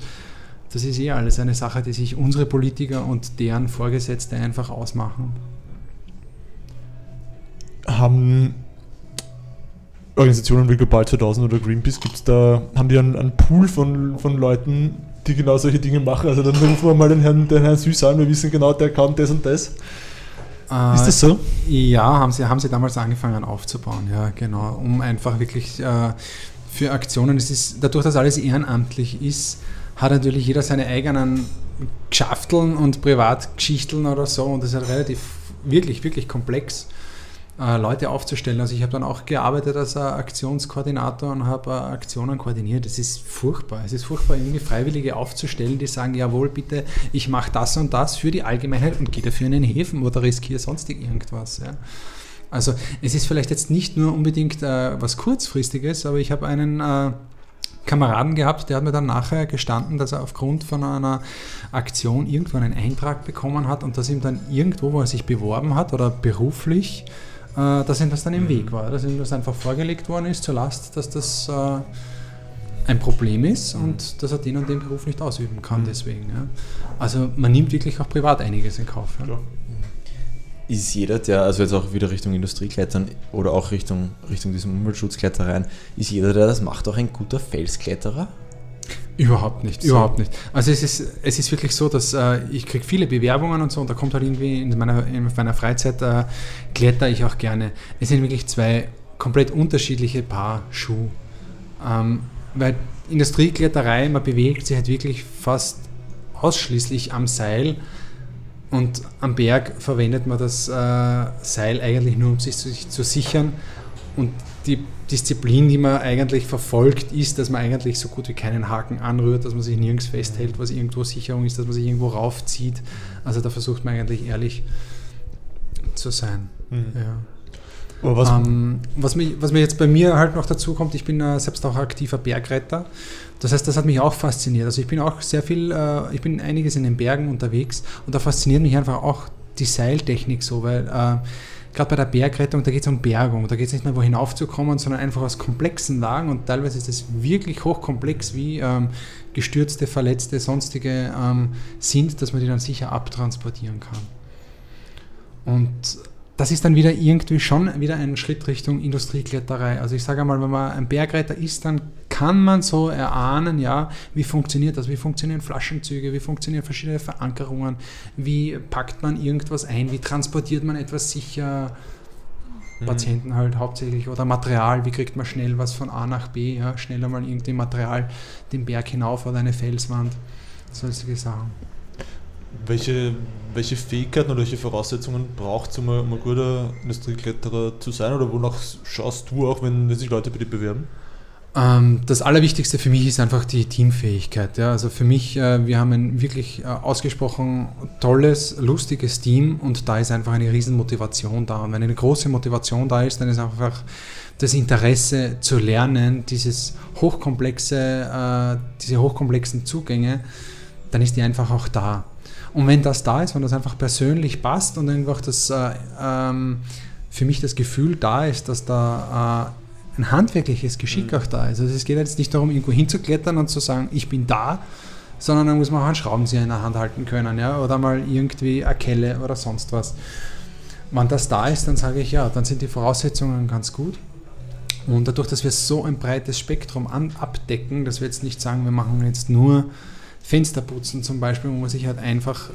das ist eh alles eine Sache, die sich unsere Politiker und deren Vorgesetzte einfach ausmachen.
Haben Organisationen wie Global 2000 oder Greenpeace, gibt's da, haben die einen, einen Pool von, von Leuten, die genau solche Dinge machen? Also dann rufen wir mal den Herrn, den Herrn Süß an, wir wissen genau, der kann das und das.
Äh, ist das so? Ja, haben sie, haben sie damals angefangen aufzubauen, ja, genau, um einfach wirklich äh, für Aktionen, es ist, dadurch, dass alles ehrenamtlich ist, hat natürlich jeder seine eigenen Geschäfteln und Privatgeschichten oder so und das ist halt relativ, wirklich, wirklich komplex. Äh, Leute aufzustellen. Also ich habe dann auch gearbeitet als Aktionskoordinator und habe äh, Aktionen koordiniert. Es ist furchtbar. Es ist furchtbar, irgendwie Freiwillige aufzustellen, die sagen, jawohl, bitte, ich mache das und das für die Allgemeinheit und gehe dafür in den Häfen oder riskiere sonstig irgendwas. Ja. Also es ist vielleicht jetzt nicht nur unbedingt äh, was kurzfristiges, aber ich habe einen äh, Kameraden gehabt, der hat mir dann nachher gestanden, dass er aufgrund von einer Aktion irgendwo einen Eintrag bekommen hat und dass ihm dann irgendwo, wo er sich beworben hat oder beruflich, äh, dass ihm das dann im Weg mhm. war, dass ihm das einfach vorgelegt worden ist zur Last, dass das äh, ein Problem ist mhm. und dass er den und den Beruf nicht ausüben kann mhm. deswegen. Ja. Also man nimmt wirklich auch privat einiges in Kauf. Ja.
Ist jeder, der, also jetzt auch wieder Richtung Industrieklettern oder auch Richtung, Richtung diesem Umweltschutzklettereien, ist jeder, der das macht, auch ein guter Felskletterer?
Überhaupt nicht, so. überhaupt nicht. Also es ist, es ist wirklich so, dass äh, ich kriege viele Bewerbungen und so und da kommt halt irgendwie in meiner, in meiner Freizeit äh, kletter ich auch gerne. Es sind wirklich zwei komplett unterschiedliche Paar Schuh. Ähm, weil Industriekletterei, man bewegt sich halt wirklich fast ausschließlich am Seil und am Berg verwendet man das äh, Seil eigentlich nur, um sich zu, sich zu sichern und die Disziplin, die man eigentlich verfolgt, ist, dass man eigentlich so gut wie keinen Haken anrührt, dass man sich nirgends festhält, was irgendwo Sicherung ist, dass man sich irgendwo raufzieht. Also da versucht man eigentlich ehrlich zu sein. Mhm. Ja. Was, ähm, was, mich, was mir jetzt bei mir halt noch dazu kommt, ich bin äh, selbst auch aktiver Bergretter. Das heißt, das hat mich auch fasziniert. Also ich bin auch sehr viel, äh, ich bin einiges in den Bergen unterwegs und da fasziniert mich einfach auch die Seiltechnik so, weil äh, gerade bei der Bergrettung, da geht es um Bergung. Da geht es nicht nur, wo hinaufzukommen, sondern einfach aus komplexen Lagen und teilweise ist es wirklich hochkomplex, wie ähm, gestürzte, verletzte, sonstige ähm, sind, dass man die dann sicher abtransportieren kann. Und das ist dann wieder irgendwie schon wieder ein Schritt Richtung Industriekletterei. Also ich sage einmal, wenn man ein Bergreiter ist, dann kann man so erahnen, ja, wie funktioniert das, wie funktionieren Flaschenzüge, wie funktionieren verschiedene Verankerungen, wie packt man irgendwas ein, wie transportiert man etwas sicher, mhm. Patienten halt hauptsächlich oder Material, wie kriegt man schnell was von A nach B, ja, schneller mal irgendwie Material den Berg hinauf oder eine Felswand, solche Sachen
welche, welche Fähigkeiten oder welche Voraussetzungen braucht es, um, um ein guter Industriekletterer zu sein? Oder wonach schaust du auch, wenn sich Leute bei dir bewerben?
Ähm, das Allerwichtigste für mich ist einfach die Teamfähigkeit. Ja. Also für mich, äh, wir haben ein wirklich äh, ausgesprochen tolles, lustiges Team und da ist einfach eine riesen Motivation da. Und wenn eine große Motivation da ist, dann ist einfach das Interesse zu lernen, dieses hochkomplexe, äh, diese hochkomplexen Zugänge, dann ist die einfach auch da. Und wenn das da ist, wenn das einfach persönlich passt und einfach das äh, ähm, für mich das Gefühl da ist, dass da äh, ein handwerkliches Geschick mhm. auch da ist. Also es geht jetzt nicht darum, irgendwo hinzuklettern und zu sagen, ich bin da, sondern dann muss man auch einen Schraubenzieher in der Hand halten können, ja, oder mal irgendwie eine Kelle oder sonst was. Wenn das da ist, dann sage ich ja, dann sind die Voraussetzungen ganz gut. Und dadurch, dass wir so ein breites Spektrum an, abdecken, dass wir jetzt nicht sagen, wir machen jetzt nur Fensterputzen zum Beispiel, wo man sich halt einfach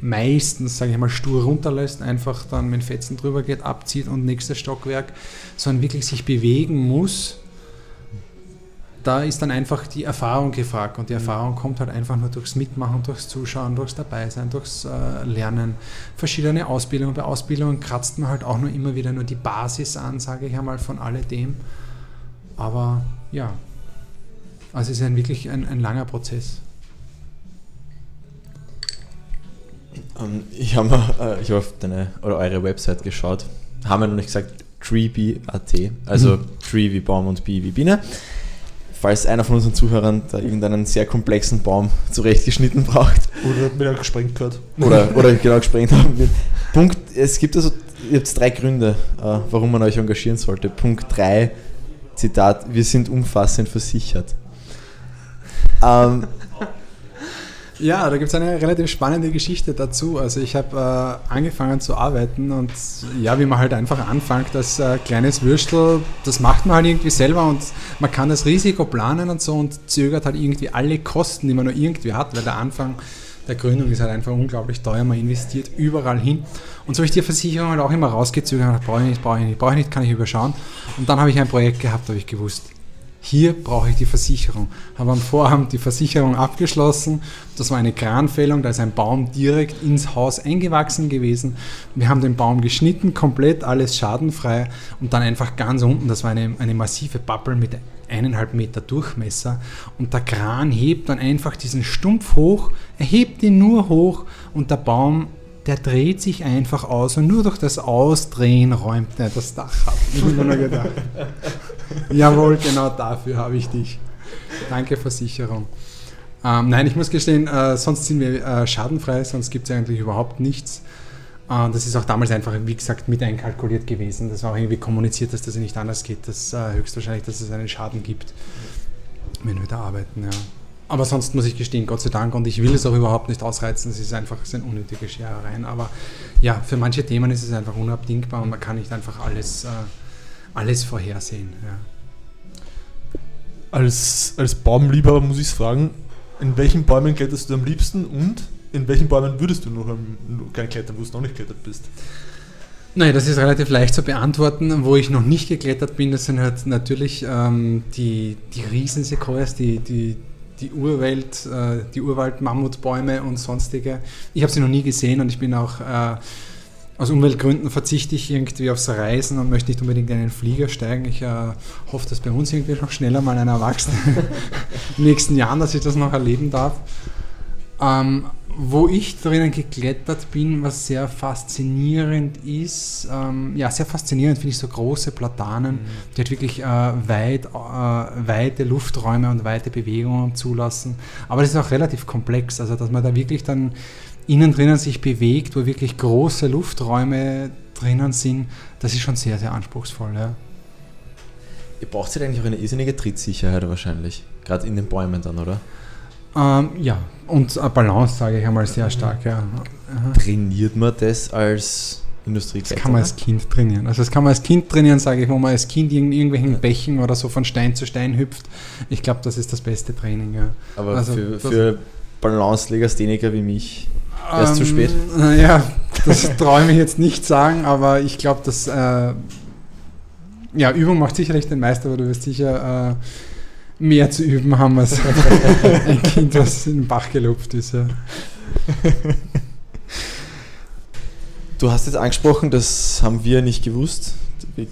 meistens, sage ich mal, stur runterlässt, einfach dann mit Fetzen drüber geht, abzieht und nächstes Stockwerk, sondern wirklich sich bewegen muss, da ist dann einfach die Erfahrung gefragt und die. Erfahrung kommt halt einfach nur durchs Mitmachen, durchs Zuschauen, durchs Dabeisein, durchs äh, Lernen, verschiedene Ausbildungen. Bei Ausbildungen kratzt man halt auch nur immer wieder nur die Basis an, sage ich einmal, von alledem. Aber ja, also es ist ein wirklich ein, ein langer Prozess.
Ähm, ich habe äh, hab auf deine oder eure Website geschaut. Haben wir noch nicht gesagt treebee.at, also mhm. Tree wie Baum und Bee wie Biene. Falls einer von unseren Zuhörern da irgendeinen sehr komplexen Baum zurechtgeschnitten braucht.
Oder mit gesprengt gehört.
Oder, (laughs) oder genau gesprengt haben wird. Punkt, es gibt also jetzt drei Gründe, äh, warum man euch engagieren sollte. Punkt 3, Zitat, wir sind umfassend versichert.
Ähm, ja, da gibt es eine relativ spannende Geschichte dazu. Also ich habe äh, angefangen zu arbeiten und ja, wie man halt einfach anfängt als äh, kleines Würstel, das macht man halt irgendwie selber und man kann das Risiko planen und so und zögert halt irgendwie alle Kosten, die man nur irgendwie hat, weil der Anfang der Gründung ist halt einfach unglaublich teuer, man investiert überall hin. Und so habe ich die Versicherung halt auch immer rausgezögert, brauche ich nicht, brauche ich nicht, brauche ich nicht, kann ich überschauen. Und dann habe ich ein Projekt gehabt, habe ich gewusst, hier brauche ich die Versicherung. Habe am Vorabend die Versicherung abgeschlossen. Das war eine Kranfällung, da ist ein Baum direkt ins Haus eingewachsen gewesen. Wir haben den Baum geschnitten, komplett alles schadenfrei und dann einfach ganz unten, das war eine, eine massive Pappel mit eineinhalb Meter Durchmesser und der Kran hebt dann einfach diesen Stumpf hoch, er hebt ihn nur hoch und der Baum der dreht sich einfach aus und nur durch das Ausdrehen räumt er das Dach ab. (laughs) Ich habe mir gedacht. Jawohl, genau dafür habe ich dich. Danke, Versicherung. Ähm, nein, ich muss gestehen, äh, sonst sind wir äh, schadenfrei, sonst gibt es eigentlich überhaupt nichts. Äh, das ist auch damals einfach, wie gesagt, mit einkalkuliert gewesen. Das war auch irgendwie kommuniziert, dass das nicht anders geht. Das äh, höchstwahrscheinlich, dass es einen Schaden gibt, wenn wir da arbeiten. Ja. Aber sonst muss ich gestehen, Gott sei Dank, und ich will es auch überhaupt nicht ausreizen, es ist einfach es sind unnötige Scherereien. Aber ja, für manche Themen ist es einfach unabdingbar und man kann nicht einfach alles, äh, alles vorhersehen. Ja.
Als, als Baumliebhaber muss ich fragen, in welchen Bäumen kletterst du am liebsten und in welchen Bäumen würdest du noch gerne klettern, wo du noch nicht geklettert bist?
Nein, das ist relativ leicht zu beantworten. Wo ich noch nicht geklettert bin, das sind halt natürlich ähm, die, die Riesensequoias, die, die, die Urwelt, äh, die Urwald-Mammutbäume und sonstige. Ich habe sie noch nie gesehen und ich bin auch äh, aus Umweltgründen verzichte ich irgendwie aufs Reisen und möchte nicht unbedingt in einen Flieger steigen. Ich äh, hoffe, dass bei uns irgendwie noch schneller mal einer Erwachsene in den nächsten Jahren, dass ich das noch erleben darf. Ähm, wo ich drinnen geklettert bin, was sehr faszinierend ist, ähm, ja, sehr faszinierend finde ich so große Platanen, mhm. die halt wirklich äh, weit, äh, weite Lufträume und weite Bewegungen zulassen. Aber das ist auch relativ komplex, also dass man da wirklich dann innen drinnen sich bewegt, wo wirklich große Lufträume drinnen sind, das ist schon sehr, sehr anspruchsvoll. Ja.
Ihr braucht ja eigentlich auch eine irrsinnige Trittsicherheit wahrscheinlich, gerade in den Bäumen dann, oder?
Ähm, ja, und Balance sage ich einmal sehr stark. Ja.
Trainiert man das als Industriekletterer?
Das kann man als Kind trainieren. Also das kann man als Kind trainieren, sage ich, wo man als Kind in irgendwelchen Bächen oder so von Stein zu Stein hüpft. Ich glaube, das ist das beste Training. Ja.
Aber also für, für Balance-Legastheniker wie mich wäre es ähm, zu spät?
Ja, das (laughs) traue ich mir jetzt nicht sagen, aber ich glaube, dass äh, ja, Übung macht sicherlich den Meister, aber du wirst sicher äh, mehr zu üben haben als (laughs) ein Kind, das in den Bach gelupft ist. Ja.
Du hast jetzt angesprochen, das haben wir nicht gewusst. Wir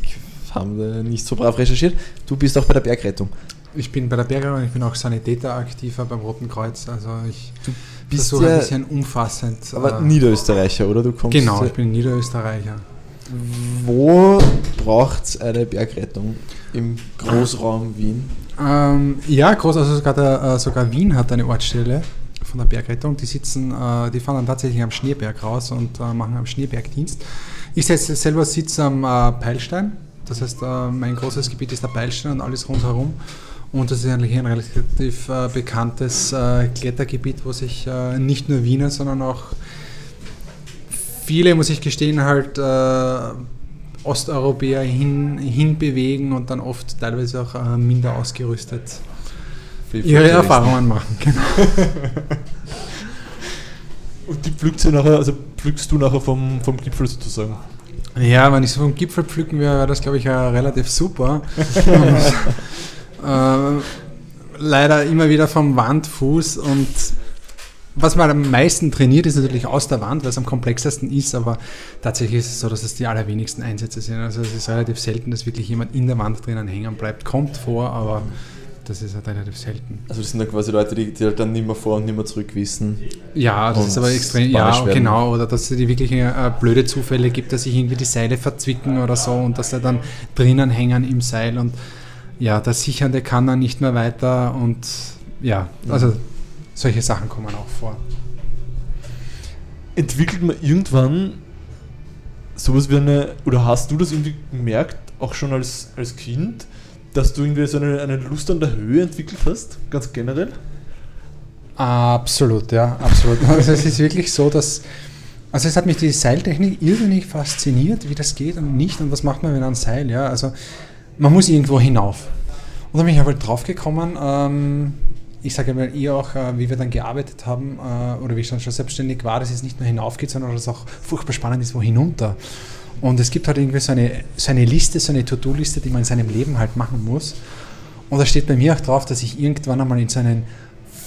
haben nicht so brav recherchiert. Du bist auch bei der Bergrettung.
Ich bin bei der Bergrettung, ich bin auch Sanitäter aktiver beim Roten Kreuz. Also ich
du bist so ja ein bisschen umfassend. Aber äh, Niederösterreicher, oder?
Du kommst genau, ich bin Niederösterreicher.
Wo braucht es eine Bergrettung im Großraum Wien?
Ähm, ja, groß, also sogar, der, äh, sogar Wien hat eine Ortsstelle von der Bergrettung. Die sitzen, äh, die fahren dann tatsächlich am Schneeberg raus und äh, machen am Schneebergdienst. Ich selber sitze am äh, Peilstein. Das heißt, äh, mein großes Gebiet ist der Peilstein und alles rundherum. Und das ist eigentlich ein relativ äh, bekanntes Klettergebiet, wo sich nicht nur Wiener, sondern auch viele, muss ich gestehen, halt Osteuropäer hin, hinbewegen und dann oft teilweise auch äh, minder ausgerüstet ihre Erfahrungen machen. (laughs) Genau. (laughs)
und die pflückst du nachher, also pflückst du nachher vom, vom Gipfel sozusagen?
Ja, wenn ich so vom Gipfel pflücken wäre, wäre das glaube ich relativ super. (laughs) äh, leider immer wieder vom Wandfuß und was man am meisten trainiert, ist natürlich aus der Wand, weil es am komplexesten ist, aber tatsächlich ist es so, dass es die allerwenigsten Einsätze sind. Also es ist relativ selten, dass wirklich jemand in der Wand drinnen hängen bleibt. Kommt vor, aber das ist halt relativ selten.
Also das sind dann quasi Leute, die, die halt dann nicht mehr vor und nicht mehr zurück wissen.
Ja, das ist aber extrem, ja,
werden.
genau, oder dass es die wirklich äh, blöde Zufälle gibt, dass sich irgendwie die Seile verzwicken oder so und dass sie dann drinnen hängen im Seil und ja, der Sichernde kann dann nicht mehr weiter und ja, also solche Sachen kommen auch vor.
Entwickelt man irgendwann sowas wie eine, oder hast du das irgendwie gemerkt, auch schon als, als Kind, dass du irgendwie so eine, eine Lust an der Höhe entwickelt hast, ganz generell?
Absolut, ja, absolut. (laughs) Also es ist wirklich so, dass, also es hat mich die Seiltechnik irrsinnig fasziniert, wie das geht und nicht und was macht man mit einem Seil, ja, also man muss irgendwo hinauf. Und dann bin ich halt drauf gekommen, ähm, ich sage mal ihr auch, äh, wie wir dann gearbeitet haben äh, oder wie ich dann schon selbstständig war, dass es nicht nur hinaufgeht, sondern dass es auch furchtbar spannend ist, wo hinunter. Und es gibt halt irgendwie so eine, so eine Liste, so eine To-Do-Liste, die man in seinem Leben halt machen muss. Und da steht bei mir auch drauf, dass ich irgendwann einmal in so einen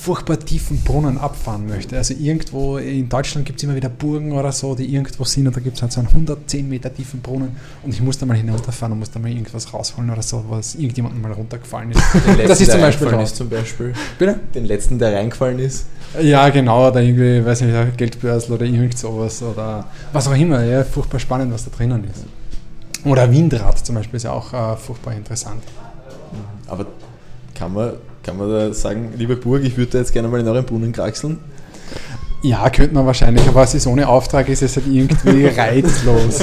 furchtbar tiefen Brunnen abfahren möchte. Also irgendwo in Deutschland gibt es immer wieder Burgen oder so, die irgendwo sind und da gibt es halt so einen 110 Meter tiefen Brunnen und ich muss da mal hinunterfahren und muss da mal irgendwas rausholen oder so, was irgendjemandem mal runtergefallen ist.
Den
das ist zum Beispiel
ist zum Beispiel.
Bitte?
Den letzten, der reingefallen ist.
Ja, genau, oder irgendwie, weiß nicht, Geldbörsel oder irgend sowas oder was auch immer. Ja, furchtbar spannend, was da drinnen ist. Oder Windrad zum Beispiel ist ja auch äh, furchtbar interessant.
Aber kann man, kann man da sagen, liebe Burg, ich würde da jetzt gerne mal in euren Brunnen kraxeln?
Ja, könnte man wahrscheinlich, aber es ist ohne Auftrag, ist es halt irgendwie (laughs) reizlos.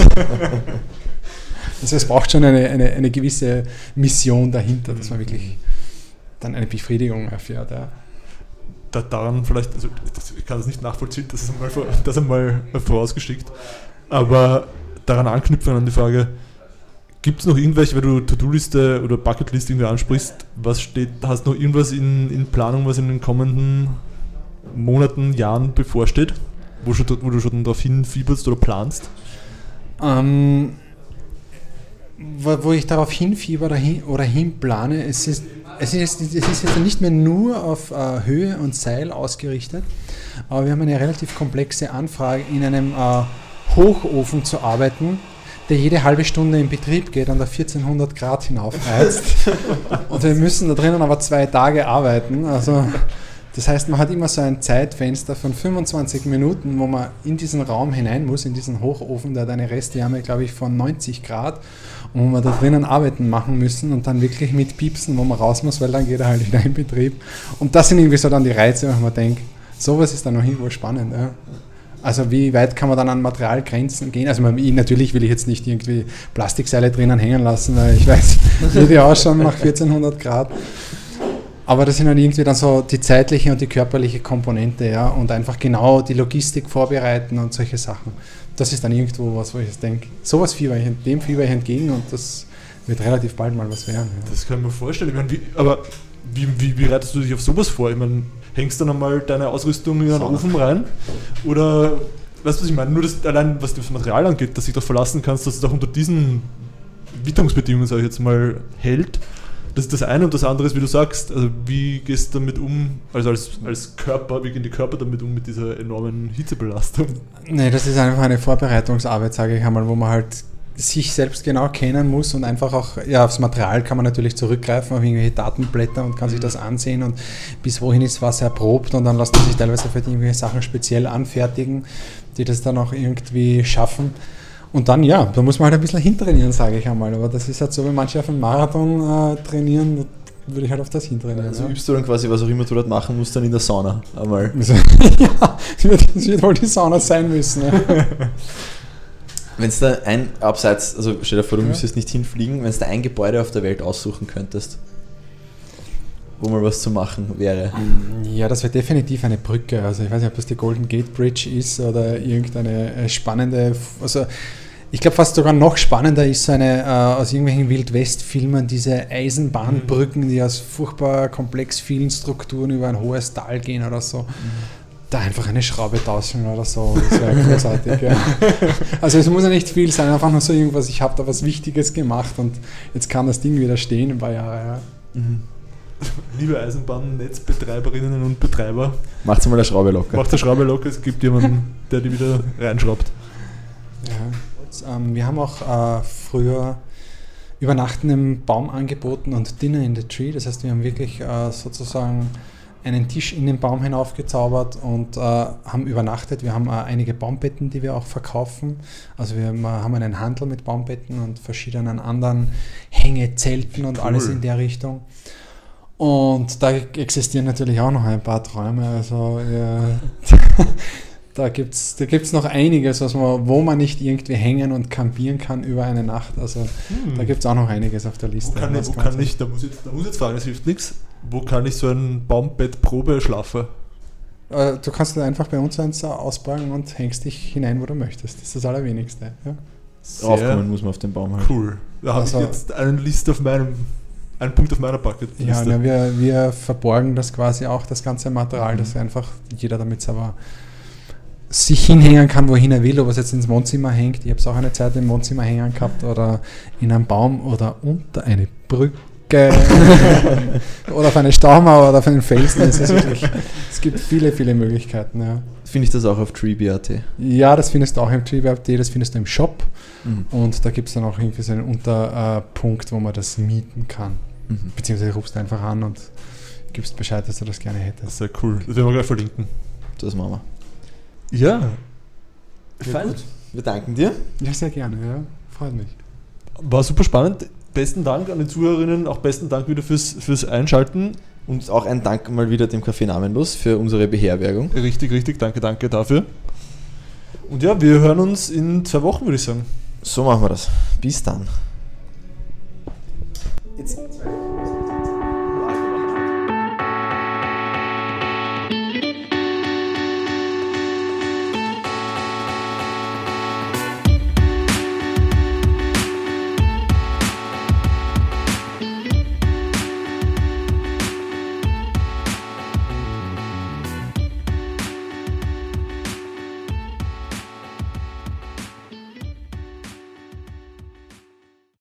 Also es braucht schon eine, eine, eine gewisse Mission dahinter, dass man wirklich dann eine Befriedigung erfährt. Ja.
Da, daran vielleicht, also ich kann das nicht nachvollziehen, das ist einmal, vor- das einmal vorausgeschickt, aber daran anknüpfen an die Frage, gibt es noch irgendwelche, wenn du To-Do-Liste oder Bucketlist irgendwie ansprichst, was steht, hast du noch irgendwas in, in Planung, was in den kommenden Monaten, Jahren bevorsteht, wo, schon, wo du schon darauf hinfieberst oder planst?
Ähm, wo, wo ich darauf hinfieber oder, hin, oder hinplane, es ist, es, ist, es ist jetzt nicht mehr nur auf äh, Höhe und Seil ausgerichtet, aber wir haben eine relativ komplexe Anfrage, in einem äh, Hochofen zu arbeiten, der jede halbe Stunde in Betrieb geht und auf 1400 Grad hinaufheizt. (laughs) und wir müssen da drinnen aber zwei Tage arbeiten. Also das heißt, man hat immer so ein Zeitfenster von 25 Minuten, wo man in diesen Raum hinein muss, in diesen Hochofen, der hat eine Restwärme, glaube ich, von 90 Grad und wo wir da drinnen Arbeiten machen müssen und dann wirklich mit Piepsen, wo man raus muss, weil dann geht er halt wieder in Betrieb. Und das sind irgendwie so dann die Reize, wo man denkt, sowas ist dann noch irgendwo spannend. Ja. Also wie weit kann man dann an Materialgrenzen gehen? Also man, ich, natürlich will ich jetzt nicht irgendwie Plastikseile drinnen hängen lassen, weil ich weiß, (laughs) wie die ausschauen nach 1400 Grad. Aber das sind dann irgendwie dann so die zeitliche und die körperliche Komponente, ja, und einfach genau die Logistik vorbereiten und solche Sachen. Das ist dann irgendwo was, wo ich jetzt denke, sowas fieber ich, dem fieber ich entgegen und das wird relativ bald mal was werden. Ja.
Das kann ich mir vorstellen. Ich meine, wie, aber wie, wie bereitest du dich auf sowas vor? Ich meine, hängst du dann einmal deine Ausrüstung in einen
Sauna.
Ofen rein? Oder, weißt du, was ich meine? Nur das, allein, was das Material angeht, dass du dich doch verlassen kannst, dass es auch unter diesen Witterungsbedingungen, sage ich jetzt mal, hält. Das ist das eine und das andere ist, wie du sagst, also wie gehst du damit um, also als, als Körper, wie gehen die Körper damit um mit dieser enormen Hitzebelastung?
Nee, das ist einfach eine Vorbereitungsarbeit, sage ich einmal, wo man halt sich selbst genau kennen muss und einfach auch, ja, aufs Material kann man natürlich zurückgreifen, auf irgendwelche Datenblätter und kann sich das ansehen und bis wohin ist was erprobt und dann lässt man sich teilweise für irgendwelche Sachen speziell anfertigen, die das dann auch irgendwie schaffen. Und dann, ja, da muss man halt ein bisschen hintrainieren, sage ich einmal. Aber das ist halt so, wenn manche auf einen Marathon äh, trainieren, würde ich halt auf das hintrainieren.
Also
ja.
übst du dann quasi, was auch immer du dort machen musst, dann in der Sauna einmal. (laughs)
Ja, das wird, das wird wohl die Sauna sein müssen. Ja. (laughs)
Wenn es da ein abseits, also stell dir vor, du
Ja.
müsstest nicht hinfliegen, wenn es da ein Gebäude auf der Welt aussuchen könntest, wo mal was zu machen wäre.
Ja, das wäre definitiv eine Brücke. Also ich weiß nicht, ob das die Golden Gate Bridge ist oder irgendeine äh, spannende, also ich glaube fast sogar noch spannender ist so eine äh, aus irgendwelchen Wild-West-Filmen diese Eisenbahnbrücken, die aus furchtbar komplex vielen Strukturen über ein hohes Tal gehen oder so. Da einfach eine Schraube tauschen oder so, das wäre großartig. ja. (laughs) Also es muss ja nicht viel sein, einfach nur so irgendwas, ich habe da was Wichtiges gemacht und jetzt kann das Ding wieder stehen ein paar Jahre. Ja.
Liebe Eisenbahnnetzbetreiberinnen und Betreiber,
Macht's mal eine Schraube locker.
macht der Schraube locker, es gibt jemanden, der die wieder reinschraubt.
Ja. Ähm, wir haben auch äh, früher Übernachten im Baum angeboten und Dinner in the Tree. Das heißt, wir haben wirklich äh, sozusagen einen Tisch in den Baum hinaufgezaubert und äh, haben übernachtet. Wir haben äh, einige Baumbetten, die wir auch verkaufen. Also wir haben, äh, haben einen Handel mit Baumbetten und verschiedenen anderen Hängezelten und
Cool.
alles in der Richtung. Und da existieren natürlich auch noch ein paar Träume. Also ja, (laughs) da gibt es da gibt's noch einiges, was man, wo man nicht irgendwie hängen und campieren kann über eine Nacht. Also da gibt es auch noch einiges auf der
Wo
Liste.
kann, ich,
was
wo kann ich, da muss ich, da muss ich jetzt fragen, es hilft nichts. Wo kann ich so ein Baumbett-Probe schlafen?
Äh, Du kannst dir einfach bei uns eins ausbauen und hängst dich hinein, wo du möchtest. Das ist das Allerwenigste. Ja.
Sehr
Raufkommen muss man auf den Baum halt.
cool. Da habe
Also-
ich jetzt einen List auf meinem, einen Punkt auf meiner Bucketliste.
Ja, ja wir, wir verborgen das quasi auch, das ganze Material,
Mhm.
dass einfach jeder damit selber sich hinhängen kann, wohin er will, ob es jetzt ins Wohnzimmer hängt. Ich habe es auch eine Zeit im Wohnzimmer hängen gehabt oder in einem Baum oder unter eine Brücke (laughs) oder auf eine Staumauer oder auf einen Felsen. Es, ist wirklich, es gibt viele, viele Möglichkeiten. Ja.
Finde ich das auch auf Tree.at.
ja, das findest du auch im Tree.at, das findest du im Shop
Mhm.
und da gibt es dann auch irgendwie so einen Unterpunkt, wo man das mieten kann.
Mhm.
Beziehungsweise rufst du einfach an und gibst Bescheid, dass du das gerne hättest.
Sehr cool. Das werden wir gleich verlinken.
Das machen wir.
Ja.
Ja, gut. Wir danken dir.
Ja, sehr gerne, ja. Freut mich.
War super spannend. Besten Dank an die Zuhörerinnen, auch besten Dank wieder fürs, fürs Einschalten.
Und auch ein Dank mal wieder dem Café Namenlos für unsere Beherbergung.
Richtig, richtig, danke, danke dafür. Und ja, wir hören uns in zwei Wochen, würde ich sagen.
So machen wir das. Bis dann.